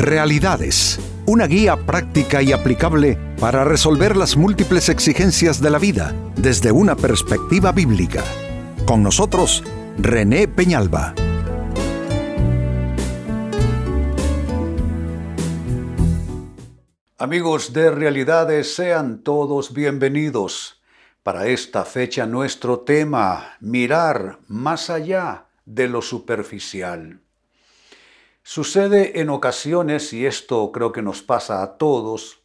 Realidades, una guía práctica y aplicable para resolver las múltiples exigencias de la vida desde una perspectiva bíblica. Con nosotros, René Peñalba. Amigos de Realidades, sean todos bienvenidos. Para esta fecha nuestro tema, mirar más allá de lo superficial. Sucede en ocasiones, y esto creo que nos pasa a todos,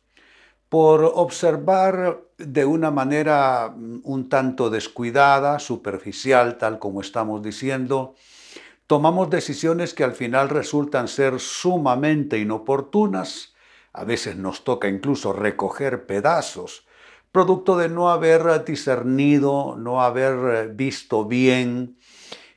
por observar de una manera mm, un tanto descuidada, superficial, tal como estamos diciendo, tomamos decisiones que al final resultan ser sumamente inoportunas, a veces nos toca incluso recoger pedazos, producto de no haber discernido, no haber visto bien,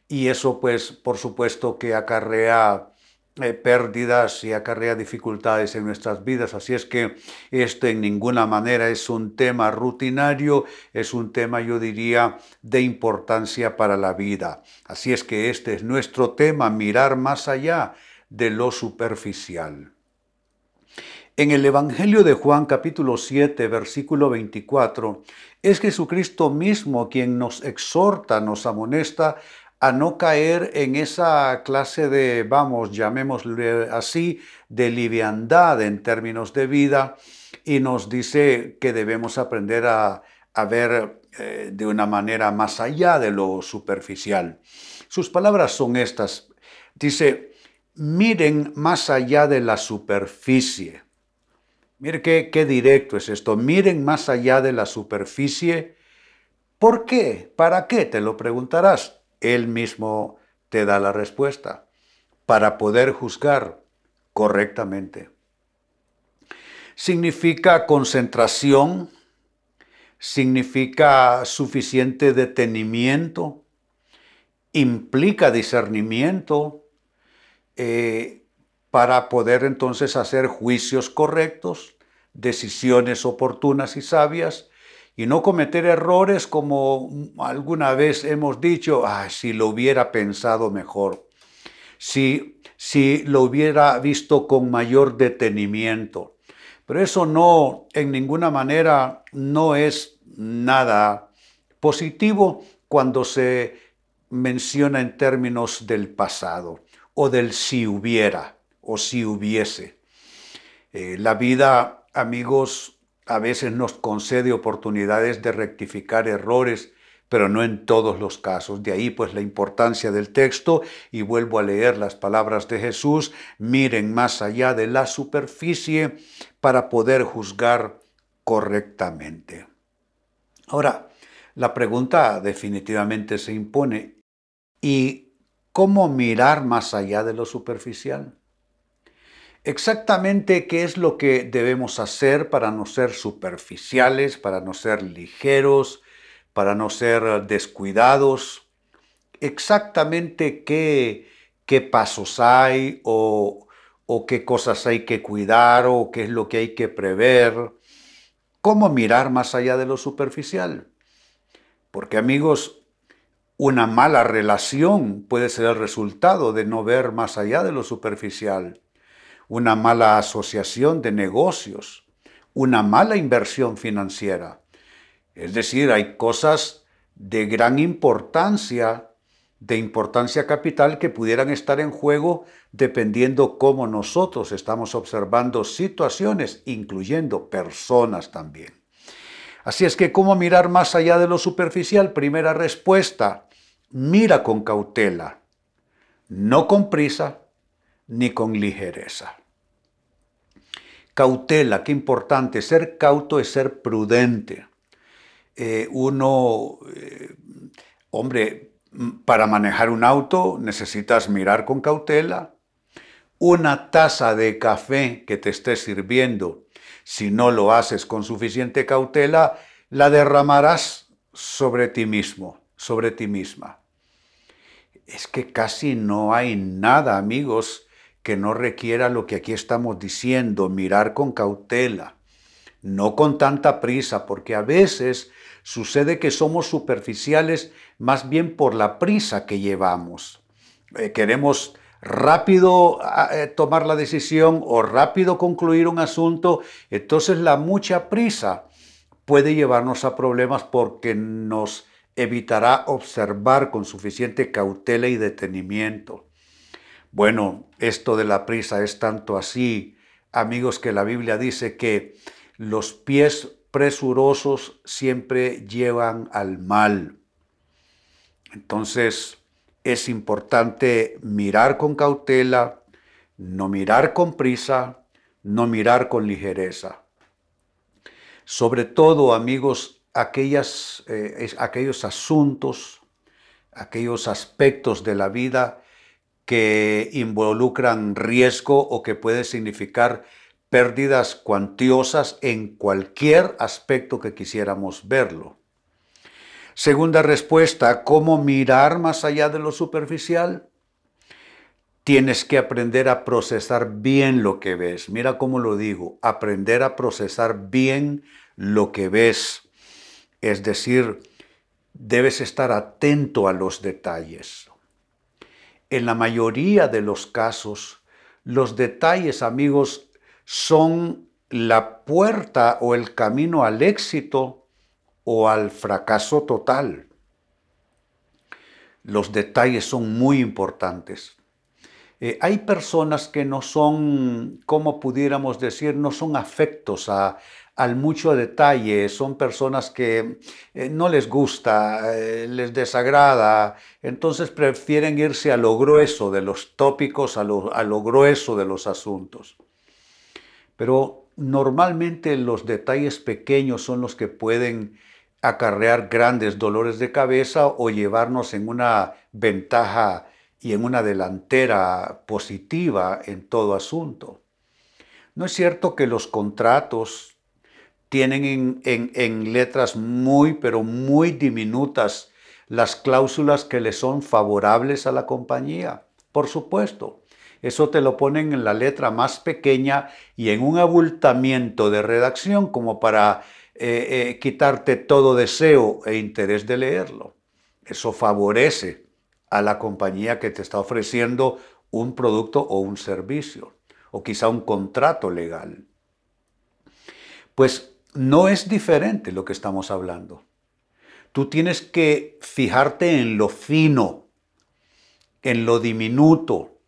y eso pues por supuesto que acarrea eh, pérdidas y acarrea dificultades en nuestras vidas. Así es que este en ninguna manera es un tema rutinario, es un tema yo diría de importancia para la vida. Así es que este es nuestro tema, mirar más allá de lo superficial. En el Evangelio de Juan capítulo 7 versículo 24 es Jesucristo mismo quien nos exhorta, nos amonesta a no caer en esa clase de, vamos, llamémosle así, de liviandad en términos de vida y nos dice que debemos aprender a, ver eh, de una manera más allá de lo superficial. Sus palabras son estas. Dice, miren más allá de la superficie. Mire qué, qué directo es esto. Miren más allá de la superficie. ¿Por qué? ¿Para qué? Te lo preguntarás. Él mismo te da la respuesta para poder juzgar correctamente. Significa concentración, significa suficiente detenimiento, implica discernimiento eh, para poder entonces hacer juicios correctos, decisiones oportunas y sabias y no cometer errores como alguna vez hemos dicho, ah, si lo hubiera pensado mejor, si, si lo hubiera visto con mayor detenimiento. Pero eso no, en ninguna manera, no es nada positivo cuando se menciona en términos del pasado o del si hubiera o si hubiese. Eh, la vida, amigos, a veces nos concede oportunidades de rectificar errores, pero no en todos los casos. De ahí pues la importancia del texto y vuelvo a leer las palabras de Jesús, miren más allá de la superficie para poder juzgar correctamente. Ahora, la pregunta definitivamente se impone, ¿y cómo mirar más allá de lo superficial? Exactamente qué es lo que debemos hacer para no ser superficiales, para no ser ligeros, para no ser descuidados, exactamente qué, qué pasos hay o, o qué cosas hay que cuidar o qué es lo que hay que prever, cómo mirar más allá de lo superficial. Porque amigos, una mala relación puede ser el resultado de no ver más allá de lo superficial una mala asociación de negocios, una mala inversión financiera. Es decir, hay cosas de gran importancia, de importancia capital, que pudieran estar en juego dependiendo cómo nosotros estamos observando situaciones, incluyendo personas también. Así es que, ¿cómo mirar más allá de lo superficial? Primera respuesta, mira con cautela, no con prisa, ni con ligereza. Cautela, qué importante. Ser cauto es ser prudente. Eh, uno, eh, hombre, para manejar un auto necesitas mirar con cautela. Una taza de café que te esté sirviendo, si no lo haces con suficiente cautela, la derramarás sobre ti mismo, sobre ti misma. Es que casi no hay nada, amigos, que no requiera lo que aquí estamos diciendo, mirar con cautela, no con tanta prisa, porque a veces sucede que somos superficiales más bien por la prisa que llevamos. Eh, queremos rápido eh, tomar la decisión o rápido concluir un asunto, entonces la mucha prisa puede llevarnos a problemas porque nos evitará observar con suficiente cautela y detenimiento. Bueno, esto de la prisa es tanto así, amigos, que la Biblia dice que los pies presurosos siempre llevan al mal. Entonces, es importante mirar con cautela, no mirar con prisa, no mirar con ligereza. Sobre todo, amigos, eh, aquellos asuntos, aquellos aspectos de la vida que involucran riesgo o que puede significar pérdidas cuantiosas en cualquier aspecto que quisiéramos verlo. Segunda respuesta, ¿cómo mirar más allá de lo superficial? Tienes que aprender a procesar bien lo que ves. Mira cómo lo digo, aprender a procesar bien lo que ves. Es decir, debes estar atento a los detalles. En la mayoría de los casos, los detalles, amigos, son la puerta o el camino al éxito o al fracaso total. Los detalles son muy importantes. Eh, hay personas que no son, como pudiéramos decir, no son afectos a, al mucho detalle, son personas que eh, no les gusta, eh, les desagrada, entonces prefieren irse a lo grueso de los tópicos, a lo, a lo grueso de los asuntos. Pero normalmente los detalles pequeños son los que pueden acarrear grandes dolores de cabeza o llevarnos en una ventaja y en una delantera positiva en todo asunto. No es cierto que los contratos tienen en, letras muy, pero muy diminutas las cláusulas que le son favorables a la compañía. Por supuesto, eso te lo ponen en la letra más pequeña y en un abultamiento de redacción como para eh, eh, quitarte todo deseo e interés de leerlo. Eso favorece a la compañía que te está ofreciendo un producto o un servicio, o quizá un contrato legal. Pues no es diferente lo que estamos hablando. Tú tienes que fijarte en lo fino, en lo diminuto,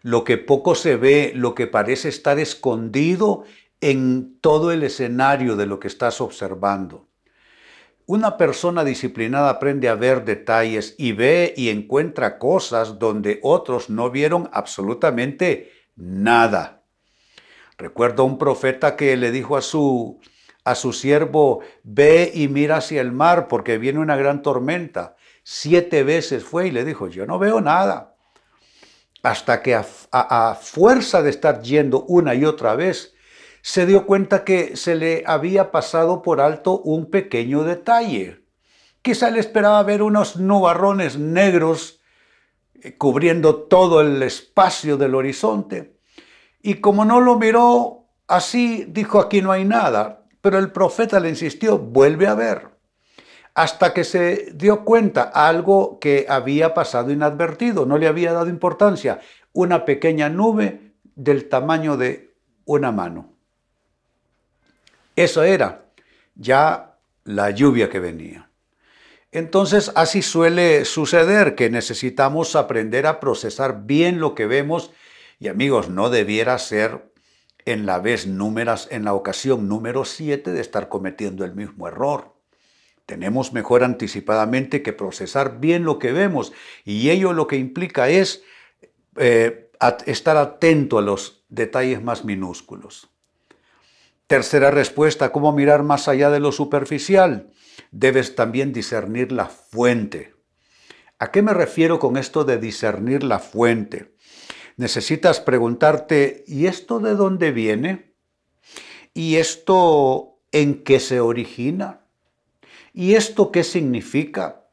lo que poco se ve, lo que parece estar escondido en todo el escenario de lo que estás observando. Una persona disciplinada aprende a ver detalles y ve y encuentra cosas donde otros no vieron absolutamente nada. Recuerdo a un profeta que le dijo a su a su siervo, ve y mira hacia el mar porque viene una gran tormenta. Siete veces fue y le dijo, yo no veo nada. Hasta que a, a fuerza de estar yendo una y otra vez, se dio cuenta que se le había pasado por alto un pequeño detalle. Quizá le esperaba ver unos nubarrones negros eh, cubriendo todo el espacio del horizonte. Y como no lo miró así, dijo aquí no hay nada. Pero el profeta le insistió, vuelve a ver. Hasta que se dio cuenta algo que había pasado inadvertido, no le había dado importancia, una pequeña nube del tamaño de una mano. Eso era ya la lluvia que venía. Entonces así suele suceder que necesitamos aprender a procesar bien lo que vemos y amigos, no debiera ser en la vez númeras, en la ocasión número 7 de estar cometiendo el mismo error. Tenemos mejor anticipadamente que procesar bien lo que vemos y ello lo que implica es eh, estar atento a los detalles más minúsculos. Tercera respuesta, ¿cómo mirar más allá de lo superficial? Debes también discernir la fuente. ¿A qué me refiero con esto de discernir la fuente? Necesitas preguntarte, ¿y esto de dónde viene? ¿Y esto en qué se origina? ¿Y esto qué significa?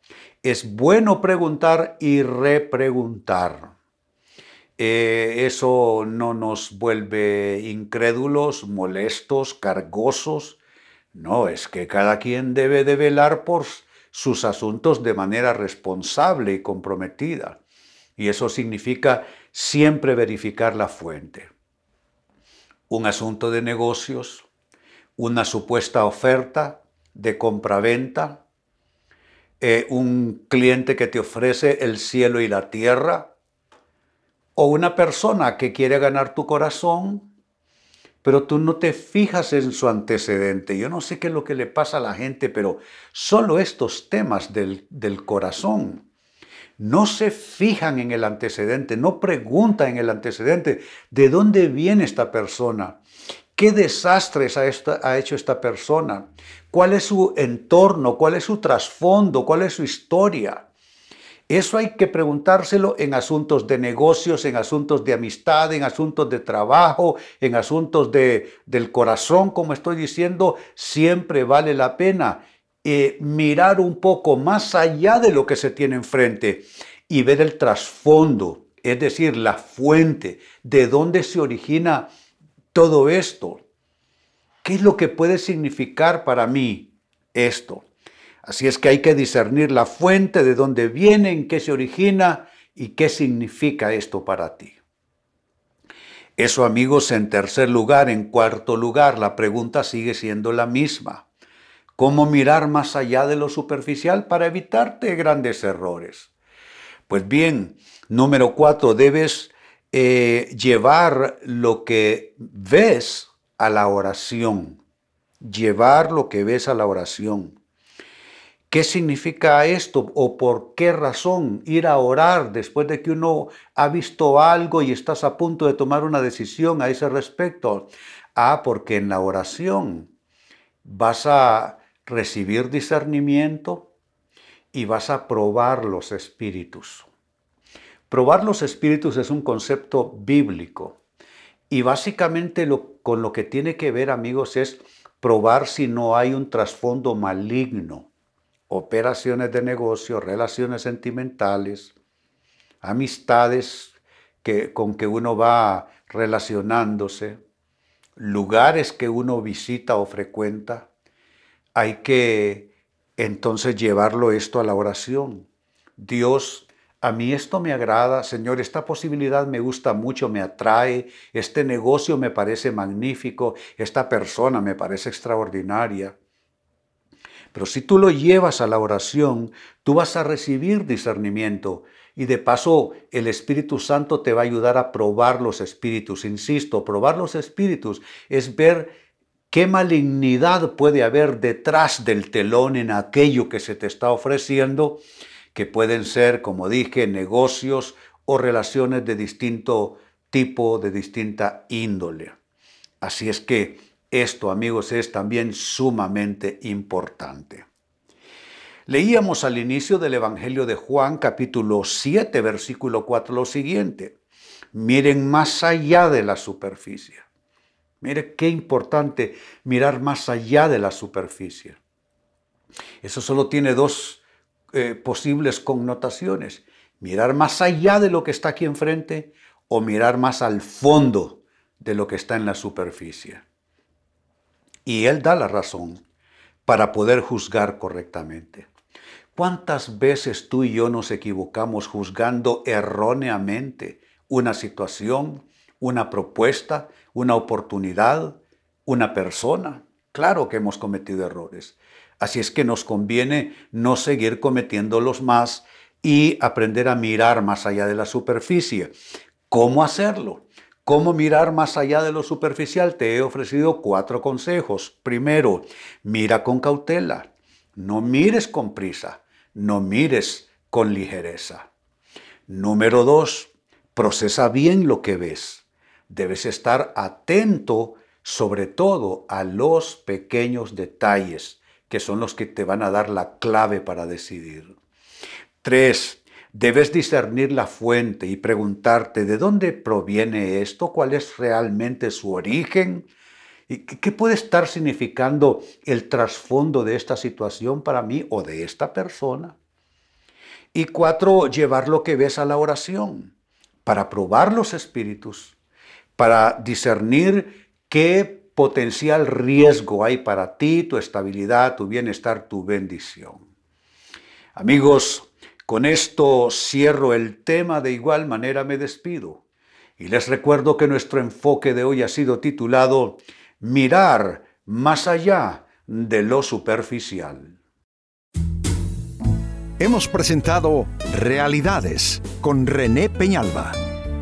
Es bueno preguntar y repreguntar. Eh, eso no nos vuelve incrédulos, molestos, cargosos. No, es que cada quien debe de velar por sus asuntos de manera responsable y comprometida. Y eso significa siempre verificar la fuente. Un asunto de negocios, una supuesta oferta de compraventa, eh, un cliente que te ofrece el cielo y la tierra, o una persona que quiere ganar tu corazón, pero tú no te fijas en su antecedente. Yo no sé qué es lo que le pasa a la gente, pero solo estos temas del, del corazón no se fijan en el antecedente, no preguntan en el antecedente. De dónde viene esta persona, qué desastres ha, hecho esta persona, cuál es su entorno, cuál es su trasfondo, cuál es su historia. Eso hay que preguntárselo en asuntos de negocios, en asuntos de amistad, en asuntos de trabajo, en asuntos de, del corazón, como estoy diciendo, siempre vale la pena eh, mirar un poco más allá de lo que se tiene enfrente y ver el trasfondo, es decir, la fuente, de dónde se origina todo esto. ¿Qué es lo que puede significar para mí esto? Así es que hay que discernir la fuente, de dónde viene, en qué se origina y qué significa esto para ti. Eso amigos en tercer lugar. En cuarto lugar, la pregunta sigue siendo la misma. ¿Cómo mirar más allá de lo superficial para evitarte grandes errores? Pues bien, número cuatro, debes eh, llevar lo que ves a la oración. Llevar lo que ves a la oración. ¿Qué significa esto o por qué razón ir a orar después de que uno ha visto algo y estás a punto de tomar una decisión a ese respecto? Ah, porque en la oración vas a recibir discernimiento y vas a probar los espíritus. Probar los espíritus es un concepto bíblico y básicamente con lo que tiene que ver, amigos, es probar si no hay un trasfondo maligno, operaciones de negocio, relaciones sentimentales, amistades que, con que uno va relacionándose, lugares que uno visita o frecuenta, hay que entonces llevarlo esto a la oración. Dios, a mí esto me agrada, Señor, esta posibilidad me gusta mucho, me atrae, este negocio me parece magnífico, esta persona me parece extraordinaria. Pero si tú lo llevas a la oración, tú vas a recibir discernimiento y de paso el Espíritu Santo te va a ayudar a probar los espíritus. Insisto, probar los espíritus es ver ¿Qué malignidad puede haber detrás del telón en aquello que se te está ofreciendo? Que pueden ser, como dije, negocios o relaciones de distinto tipo, de distinta índole. Así es que esto, amigos, es también sumamente importante. Leíamos al inicio del Evangelio de Juan, capítulo 7, versículo 4, lo siguiente. Miren más allá de la superficie. Mire qué importante mirar más allá de la superficie. Eso solo tiene dos eh, posibles connotaciones. Mirar más allá de lo que está aquí enfrente o mirar más al fondo de lo que está en la superficie. Y Él da la razón para poder juzgar correctamente. ¿Cuántas veces tú y yo nos equivocamos juzgando erróneamente una situación, una propuesta, una oportunidad, una persona. Claro que hemos cometido errores. Así es que nos conviene no seguir cometiéndolos más y aprender a mirar más allá de la superficie. ¿Cómo hacerlo? ¿Cómo mirar más allá de lo superficial? Te he ofrecido cuatro consejos. Primero, mira con cautela. No mires con prisa. No mires con ligereza. Número dos, procesa bien lo que ves debes estar atento sobre todo a los pequeños detalles que son los que te van a dar la clave para decidir. Tres, debes discernir la fuente y preguntarte de dónde proviene esto, cuál es realmente su origen y qué puede estar significando el trasfondo de esta situación para mí o de esta persona. Y cuatro, llevar lo que ves a la oración para probar los espíritus para discernir qué potencial riesgo hay para ti, tu estabilidad, tu bienestar, tu bendición. Amigos, Con esto cierro el tema, de igual manera me despido. Y les recuerdo que nuestro enfoque de hoy ha sido titulado Mirar más allá de lo superficial. Hemos presentado Realidades con René Peñalba.